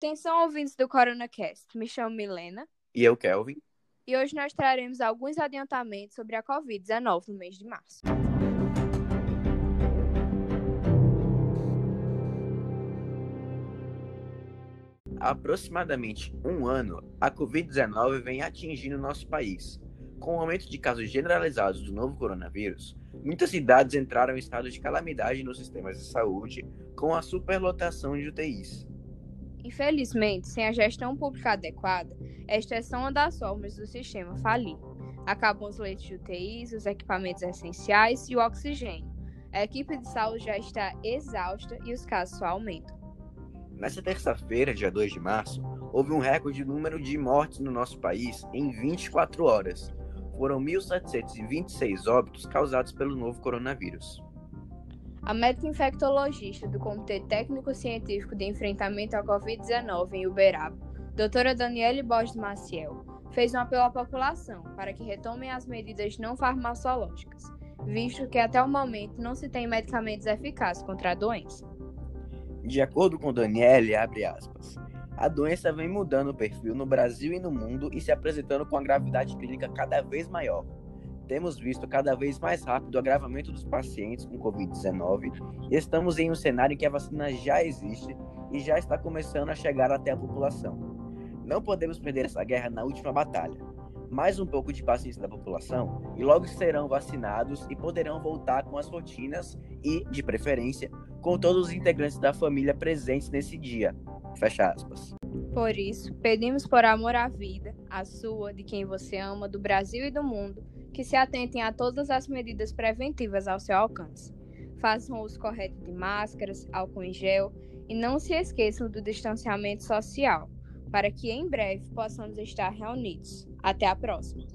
Atenção, ouvintes do CoronaCast. Me chamo Milena. E eu, Kelvin. E hoje nós traremos alguns adiantamentos sobre a Covid-19 no mês de março. Há aproximadamente um ano, a Covid-19 vem atingindo nosso país. Com o aumento de casos generalizados do novo coronavírus, muitas cidades entraram em estado de calamidade nos sistemas de saúde com a superlotação de UTIs. Infelizmente, sem a gestão pública adequada, esta é só uma das formas do sistema falir. Acabam os leitos de UTIs, os equipamentos essenciais e o oxigênio. A equipe de saúde já está exausta e os casos só aumentam. Nessa terça-feira, dia 2 de março, houve um recorde número de mortes no nosso país em 24 horas. Foram 1.726 óbitos causados pelo novo coronavírus. A médica infectologista do Comitê Técnico-Científico de Enfrentamento à Covid-19 em Uberaba, doutora Daniele Borges Maciel, fez um apelo à população para que retomem as medidas não farmacológicas, visto que até o momento não se tem medicamentos eficazes contra a doença. De acordo com Daniele, abre aspas, a doença vem mudando o perfil no Brasil e no mundo e se apresentando com a gravidade clínica cada vez maior, temos visto cada vez mais rápido o agravamento dos pacientes com Covid-19 e estamos em um cenário em que a vacina já existe e já está começando a chegar até a população. Não podemos perder essa guerra na última batalha. Mais um pouco de paciência da população e logo serão vacinados e poderão voltar com as rotinas e, de preferência, com todos os integrantes da família presentes nesse dia. Fecha aspas. Por isso, pedimos por amor à vida, a sua, de quem você ama, do Brasil e do mundo, que se atentem a todas as medidas preventivas ao seu alcance. Façam uso correto de máscaras, álcool em gel e não se esqueçam do distanciamento social, para que em breve possamos estar reunidos. Até a próxima!